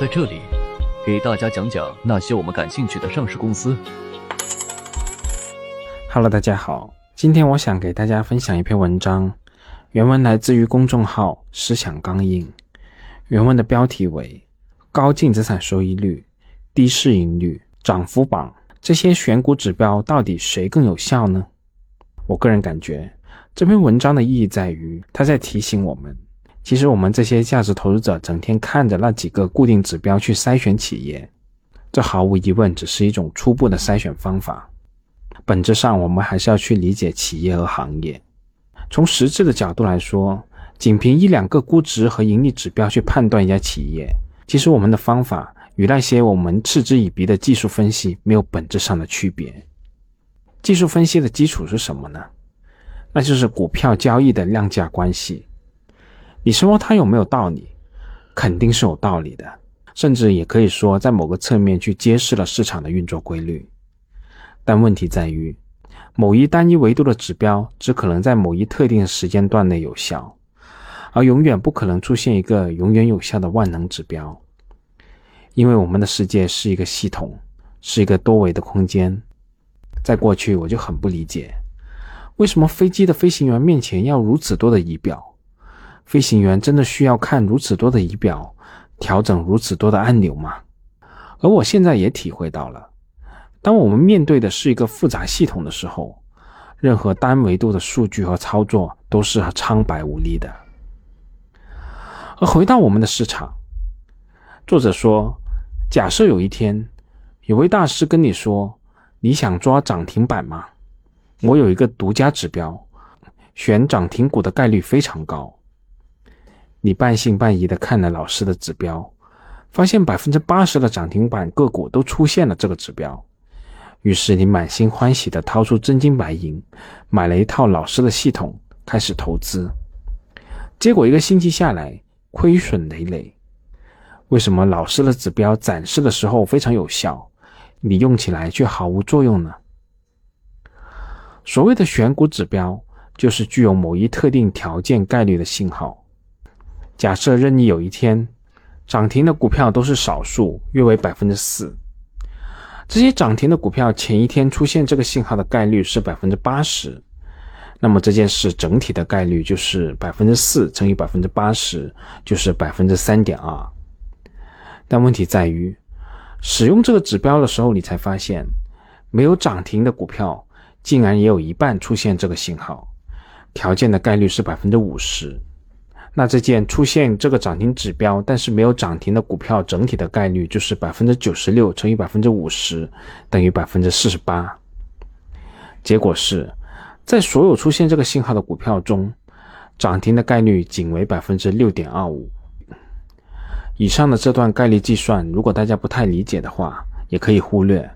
在这里给大家讲讲那些我们感兴趣的上市公司。Hello，大家好，今天我想给大家分享一篇文章，原文来自于公众号“思想刚印”，原文的标题为“高净资产收益率、低市盈率、涨幅榜这些选股指标到底谁更有效呢？”我个人感觉，这篇文章的意义在于，它在提醒我们。其实我们这些价值投资者整天看着那几个固定指标去筛选企业，这毫无疑问只是一种初步的筛选方法。本质上，我们还是要去理解企业和行业。从实质的角度来说，仅凭一两个估值和盈利指标去判断一家企业，其实我们的方法与那些我们嗤之以鼻的技术分析没有本质上的区别。技术分析的基础是什么呢？那就是股票交易的量价关系。你说它有没有道理？肯定是有道理的，甚至也可以说在某个侧面去揭示了市场的运作规律。但问题在于，某一单一维度的指标只可能在某一特定时间段内有效，而永远不可能出现一个永远有效的万能指标。因为我们的世界是一个系统，是一个多维的空间。在过去，我就很不理解，为什么飞机的飞行员面前要如此多的仪表。飞行员真的需要看如此多的仪表，调整如此多的按钮吗？而我现在也体会到了，当我们面对的是一个复杂系统的时候，任何单维度的数据和操作都是苍白无力的。而回到我们的市场，作者说，假设有一天，有位大师跟你说，你想抓涨停板吗？我有一个独家指标，选涨停股的概率非常高。你半信半疑的看了老师的指标，发现百分之八十的涨停板个股都出现了这个指标，于是你满心欢喜的掏出真金白银，买了一套老师的系统，开始投资。结果一个星期下来，亏损累累。为什么老师的指标展示的时候非常有效，你用起来却毫无作用呢？所谓的选股指标，就是具有某一特定条件概率的信号。假设任意有一天，涨停的股票都是少数，约为百分之四。这些涨停的股票前一天出现这个信号的概率是百分之八十，那么这件事整体的概率就是百分之四乘以百分之八十，就是百分之三点二。但问题在于，使用这个指标的时候，你才发现，没有涨停的股票竟然也有一半出现这个信号，条件的概率是百分之五十。那这件出现这个涨停指标，但是没有涨停的股票，整体的概率就是百分之九十六乘以百分之五十，等于百分之四十八。结果是，在所有出现这个信号的股票中，涨停的概率仅为百分之六点二五。以上的这段概率计算，如果大家不太理解的话，也可以忽略。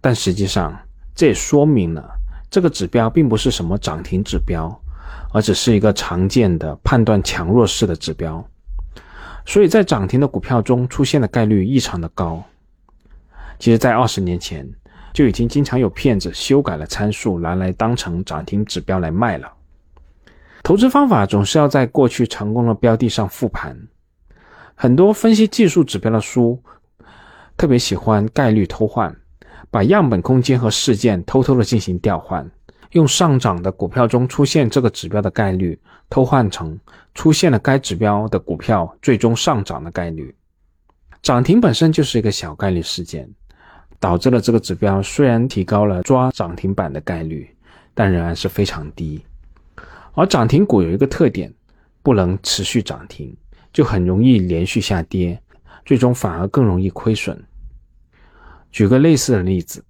但实际上，这也说明了这个指标并不是什么涨停指标。而只是一个常见的判断强弱势的指标，所以在涨停的股票中出现的概率异常的高。其实，在二十年前就已经经常有骗子修改了参数，拿来当成涨停指标来卖了。投资方法总是要在过去成功的标的上复盘。很多分析技术指标的书特别喜欢概率偷换，把样本空间和事件偷偷的进行调换。用上涨的股票中出现这个指标的概率偷换成出现了该指标的股票最终上涨的概率。涨停本身就是一个小概率事件，导致了这个指标虽然提高了抓涨停板的概率，但仍然是非常低。而涨停股有一个特点，不能持续涨停，就很容易连续下跌，最终反而更容易亏损。举个类似的例子。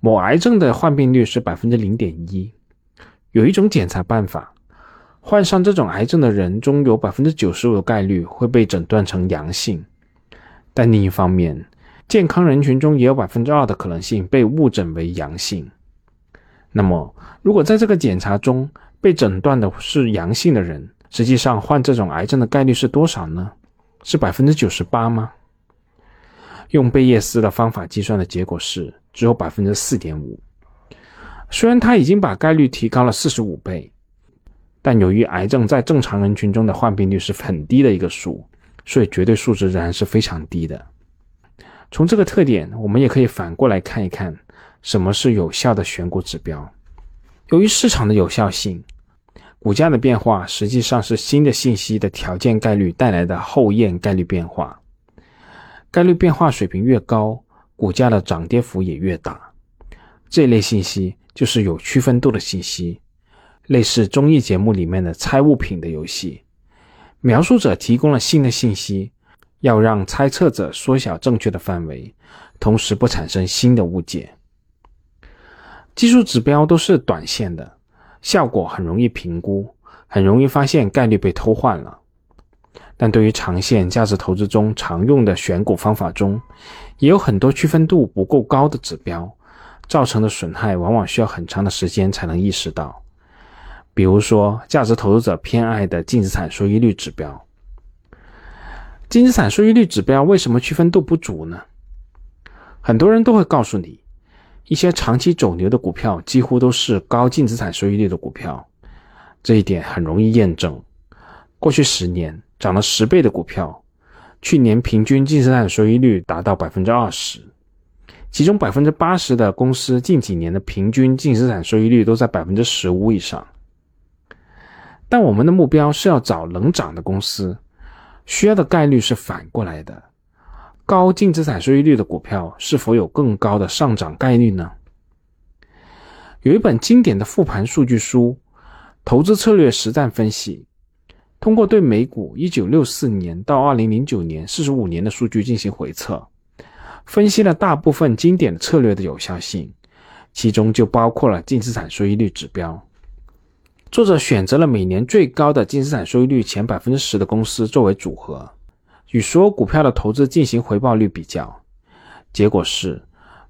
某癌症的患病率是百分之零点一，有一种检查办法，患上这种癌症的人中有百分之九十五的概率会被诊断成阳性，但另一方面，健康人群中也有百分之二的可能性被误诊为阳性。那么，如果在这个检查中被诊断的是阳性的人，实际上患这种癌症的概率是多少呢？是百分之九十八吗？用贝叶斯的方法计算的结果是。只有百分之四点五，虽然他已经把概率提高了四十五倍，但由于癌症在正常人群中的患病率是很低的一个数，所以绝对数值仍然是非常低的。从这个特点，我们也可以反过来看一看什么是有效的选股指标。由于市场的有效性，股价的变化实际上是新的信息的条件概率带来的后验概率变化。概率变化水平越高，股价的涨跌幅也越大。这类信息就是有区分度的信息，类似综艺节目里面的猜物品的游戏。描述者提供了新的信息，要让猜测者缩小正确的范围，同时不产生新的误解。技术指标都是短线的，效果很容易评估，很容易发现概率被偷换了。但对于长线价值投资中常用的选股方法中，也有很多区分度不够高的指标，造成的损害往往需要很长的时间才能意识到。比如说，价值投资者偏爱的净资产收益率指标。净资产收益率指标为什么区分度不足呢？很多人都会告诉你，一些长期走牛的股票几乎都是高净资产收益率的股票，这一点很容易验证。过去十年。涨了十倍的股票，去年平均净资产收益率达到百分之二十，其中百分之八十的公司近几年的平均净资产收益率都在百分之十五以上。但我们的目标是要找能涨的公司，需要的概率是反过来的：高净资产收益率的股票是否有更高的上涨概率呢？有一本经典的复盘数据书《投资策略实战分析》。通过对美股1964年到2009年45年的数据进行回测，分析了大部分经典的策略的有效性，其中就包括了净资产收益率指标。作者选择了每年最高的净资产收益率前百分之十的公司作为组合，与所有股票的投资进行回报率比较，结果是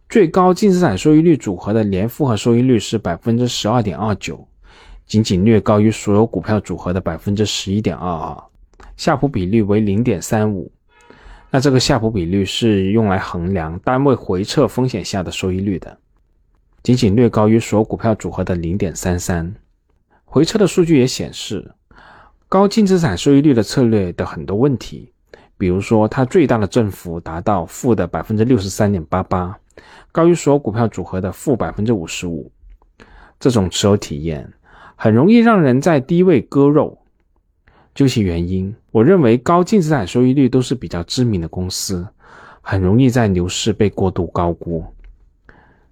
最高净资产收益率组合的年复合收益率是百分之十二点二九。仅仅略高于所有股票组合的百分之十一点二二，夏普比率为零点三五。那这个夏普比率是用来衡量单位回撤风险下的收益率的，仅仅略高于所有股票组合的零点三三。回撤的数据也显示，高净资产收益率的策略的很多问题，比如说它最大的振幅达到负的百分之六十三点八八，高于所有股票组合的负百分之五十五。这种持有体验。很容易让人在低位割肉。究其原因，我认为高净资产收益率都是比较知名的公司，很容易在牛市被过度高估。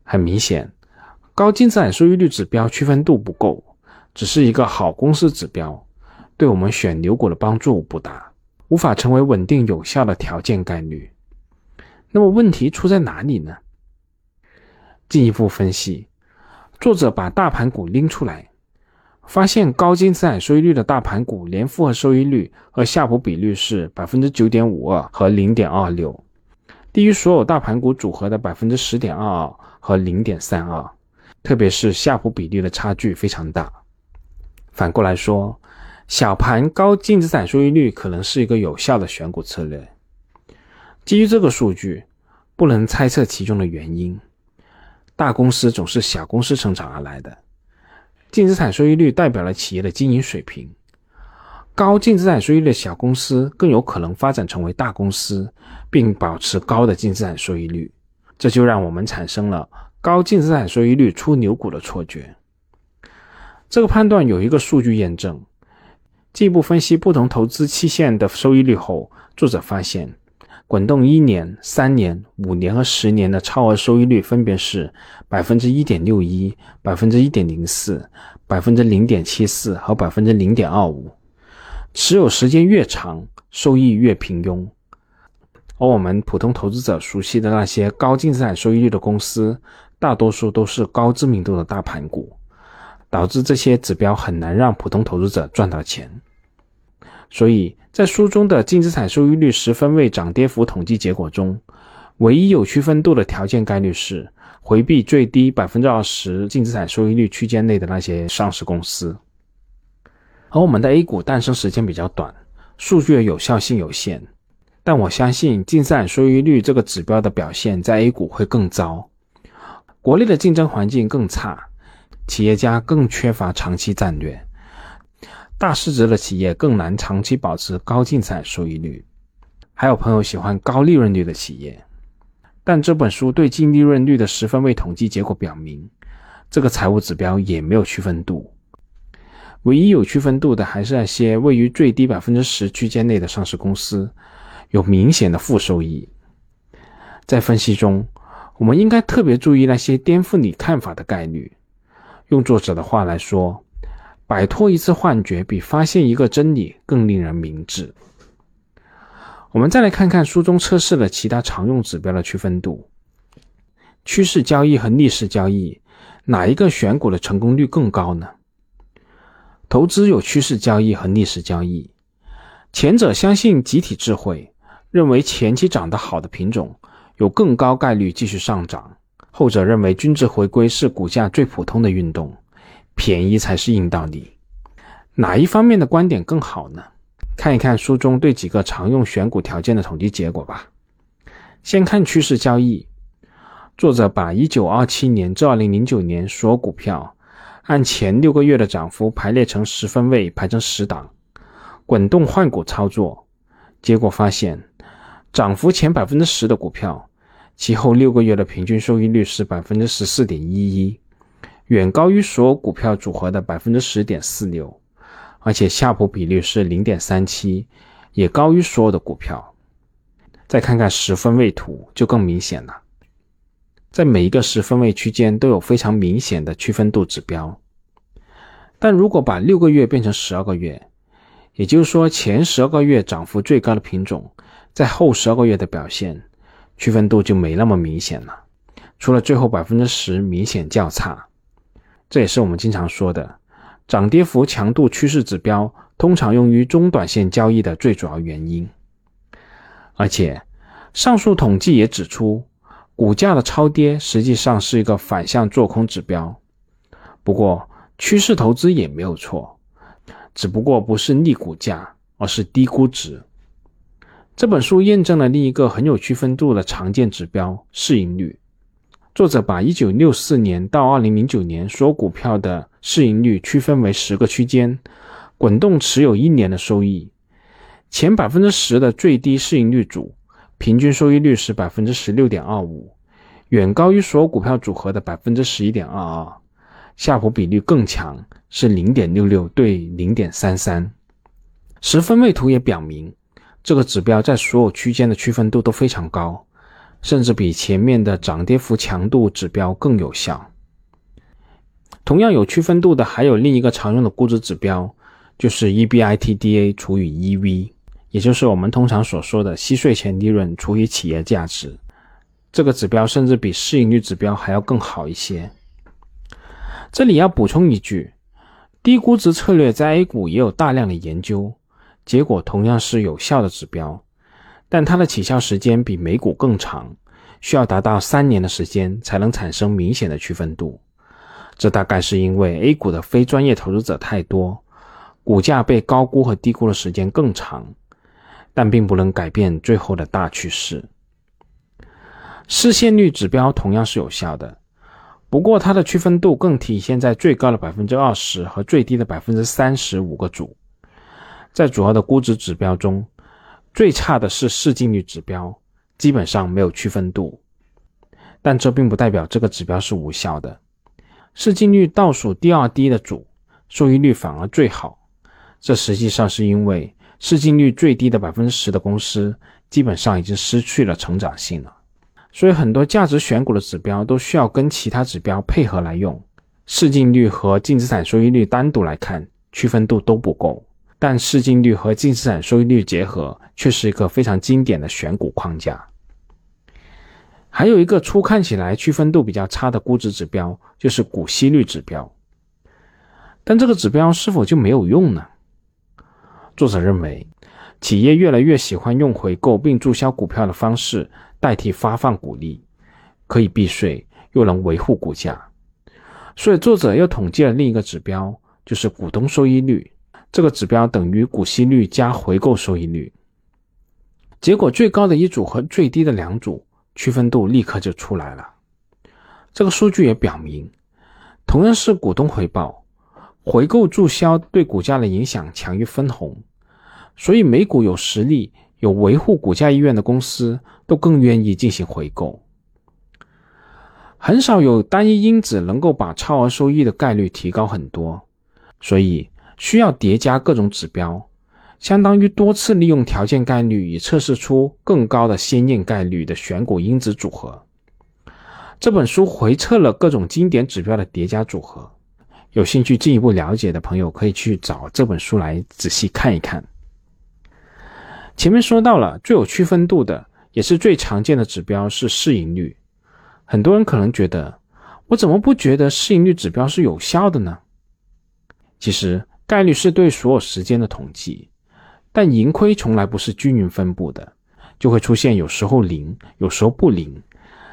很明显，高净资产收益率指标区分度不够，只是一个好公司指标，对我们选牛股的帮助不大，无法成为稳定有效的条件概率。那么问题出在哪里呢？进一步分析，作者把大盘股拎出来。发现高净资产收益率的大盘股年复合收益率和夏普比率是百分之九点五二和零点二六，低于所有大盘股组合的百分之十点二二和零点三二，特别是夏普比率的差距非常大。反过来说，小盘高净资产收益率可能是一个有效的选股策略。基于这个数据，不能猜测其中的原因。大公司总是小公司成长而来的。净资产收益率代表了企业的经营水平，高净资产收益率的小公司更有可能发展成为大公司，并保持高的净资产收益率，这就让我们产生了高净资产收益率出牛股的错觉。这个判断有一个数据验证，进一步分析不同投资期限的收益率后，作者发现。滚动一年、三年、五年和十年的超额收益率分别是百分之一点六一、百分之一点零四、百分之零点七四和百分之零点二五。持有时间越长，收益越平庸。而我们普通投资者熟悉的那些高净资产收益率的公司，大多数都是高知名度的大盘股，导致这些指标很难让普通投资者赚到钱。所以在书中的净资产收益率十分位涨跌幅统计结果中，唯一有区分度的条件概率是回避最低百分之二十净资产收益率区间内的那些上市公司。而我们的 A 股诞生时间比较短，数据的有效性有限，但我相信净资产收益率这个指标的表现在 A 股会更糟。国内的竞争环境更差，企业家更缺乏长期战略。大市值的企业更难长期保持高净资产收益率。还有朋友喜欢高利润率的企业。但这本书对净利润率的十分位统计结果表明，这个财务指标也没有区分度。唯一有区分度的还是那些位于最低百分之十区间内的上市公司，有明显的负收益。在分析中，我们应该特别注意那些颠覆你看法的概率。用作者的话来说，摆脱一次幻觉比发现一个真理更令人明智。我们再来看看书中测试了其他常用指标的区分度。趋势交易和逆势交易，哪一个选股的成功率更高呢？投资有趋势交易和逆势交易，前者相信集体智慧，认为前期涨得好的品种有更高概率继续上涨；后者认为均值回归是股价最普通的运动，便宜才是硬道理。哪一方面的观点更好呢？看一看书中对几个常用选股条件的统计结果吧。先看趋势交易，作者把1927年至2009年所股票按前六个月的涨幅排列成十分位，排成十档，滚动换股操作。结果发现，涨幅前百分之十的股票，其后六个月的平均收益率是百分之十四点一一，远高于所有股票组合的百分之十点四六。而且夏普比率是零点三七，也高于所有的股票。再看看十分位图就更明显了，在每一个十分位区间都有非常明显的区分度指标。但如果把六个月变成十二个月，也就是说前十二个月涨幅最高的品种，在后十二个月的表现区分度就没那么明显了，除了最后百分之十明显较差。这也是我们经常说的。涨跌幅强度趋势指标通常用于中短线交易的最主要原因，而且上述统计也指出，股价的超跌实际上是一个反向做空指标。不过，趋势投资也没有错，只不过不是逆股价，而是低估值。这本书验证了另一个很有区分度的常见指标——市盈率。作者把1964年到2009年所有股票的市盈率区分为十个区间，滚动持有一年的收益。前百分之十的最低市盈率组，平均收益率是百分之十六点二五，远高于所有股票组合的百分之十一点二二。夏普比率更强，是零点六六对零点三三。十分位图也表明，这个指标在所有区间的区分度都非常高。甚至比前面的涨跌幅强度指标更有效。同样有区分度的还有另一个常用的估值指标，就是 EBITDA 除以 EV，也就是我们通常所说的息税前利润除以企业价值。这个指标甚至比市盈率指标还要更好一些。这里要补充一句，低估值策略在 A 股也有大量的研究，结果同样是有效的指标。但它的起效时间比美股更长，需要达到三年的时间才能产生明显的区分度。这大概是因为 A 股的非专业投资者太多，股价被高估和低估的时间更长，但并不能改变最后的大趋势。市现率指标同样是有效的，不过它的区分度更体现在最高的百分之二十和最低的百分之三十五个组，在主要的估值指标中。最差的是市净率指标，基本上没有区分度，但这并不代表这个指标是无效的。市净率倒数第二低的组，收益率反而最好。这实际上是因为市净率最低的百分之十的公司，基本上已经失去了成长性了。所以很多价值选股的指标都需要跟其他指标配合来用。市净率和净资产收益率单独来看，区分度都不够。但市净率和净资产收益率结合，却是一个非常经典的选股框架。还有一个初看起来区分度比较差的估值指标，就是股息率指标。但这个指标是否就没有用呢？作者认为，企业越来越喜欢用回购并注销股票的方式代替发放股利，可以避税又能维护股价。所以作者又统计了另一个指标，就是股东收益率。这个指标等于股息率加回购收益率，结果最高的一组和最低的两组区分度立刻就出来了。这个数据也表明，同样是股东回报，回购注销对股价的影响强于分红，所以美股有实力有维护股价意愿的公司都更愿意进行回购。很少有单一因子能够把超额收益的概率提高很多，所以需要叠加各种指标，相当于多次利用条件概率以测试出更高的先验概率的选股因子组合。这本书回测了各种经典指标的叠加组合，有兴趣进一步了解的朋友可以去找这本书来仔细看一看。前面说到了最有区分度的，也是最常见的指标是市盈率。很多人可能觉得，我怎么不觉得市盈率指标是有效的呢？其实概率是对所有时间的统计，但盈亏从来不是均匀分布的，就会出现有时候零，有时候不零，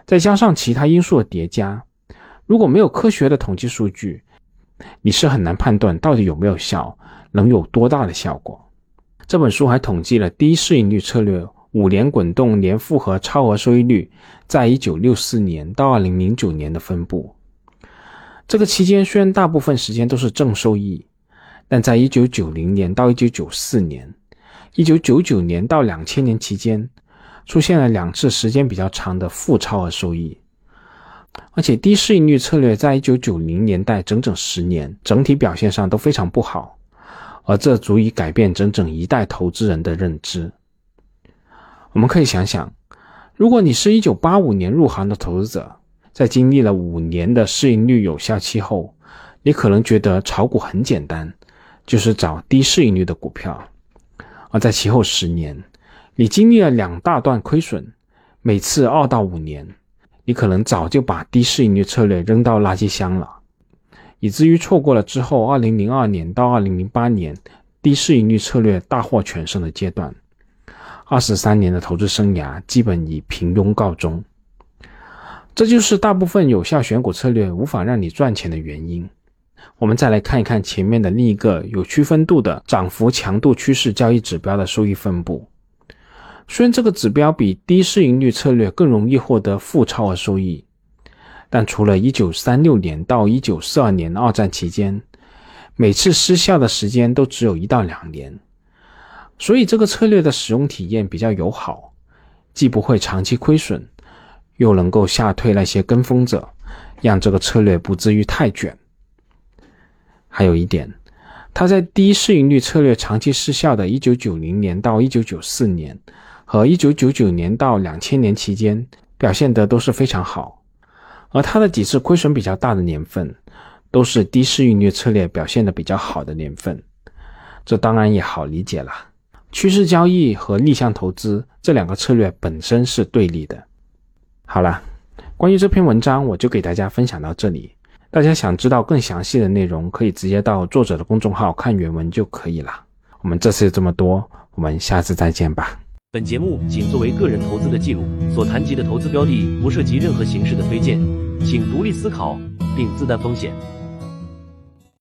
再加上其他因素的叠加。如果没有科学的统计数据，你是很难判断到底有没有效，能有多大的效果。这本书还统计了低市盈率策略。五年滚动年复合超额收益率，在一九六四年到二零零九年的分布。这个期间虽然大部分时间都是正收益，但在一九九零年到一九九四年、一九九九年到两千年期间，出现了两次时间比较长的负超额收益。而且低市盈率策略在一九九零年代整整十年，整体表现上都非常不好，而这足以改变整整一代投资人的认知。我们可以想想，如果你是一九八五年入行的投资者，在经历了五年的市盈率有效期后，你可能觉得炒股很简单，就是找低市盈率的股票；而在其后十年，你经历了两大段亏损，每次二到五年，你可能早就把低市盈率策略扔到垃圾箱了，以至于错过了之后二零零二年到二零零八年低市盈率策略大获全胜的阶段。二十三年的投资生涯基本以平庸告终，这就是大部分有效选股策略无法让你赚钱的原因。我们再来看一看前面的另一个有区分度的涨幅强度趋势交易指标的收益分布。虽然这个指标比低市盈率策略更容易获得负超额收益，但除了一九三六年到一九四二年二战期间，每次失效的时间都只有一到两年。所以这个策略的使用体验比较友好，既不会长期亏损，又能够吓退那些跟风者，让这个策略不至于太卷。还有一点，它在低市盈率策略长期失效的1990年到1994年和1999年到2000年期间表现得都是非常好，而它的几次亏损比较大的年份，都是低市盈率策略表现的比较好的年份。这当然也好理解了。趋势交易和逆向投资这两个策略本身是对立的。好了，关于这篇文章我就给大家分享到这里。大家想知道更详细的内容，可以直接到作者的公众号看原文就可以了。我们这次这么多，我们下次再见吧。本节目仅作为个人投资的记录，所谈及的投资标的不涉及任何形式的推荐，请独立思考并自担风险。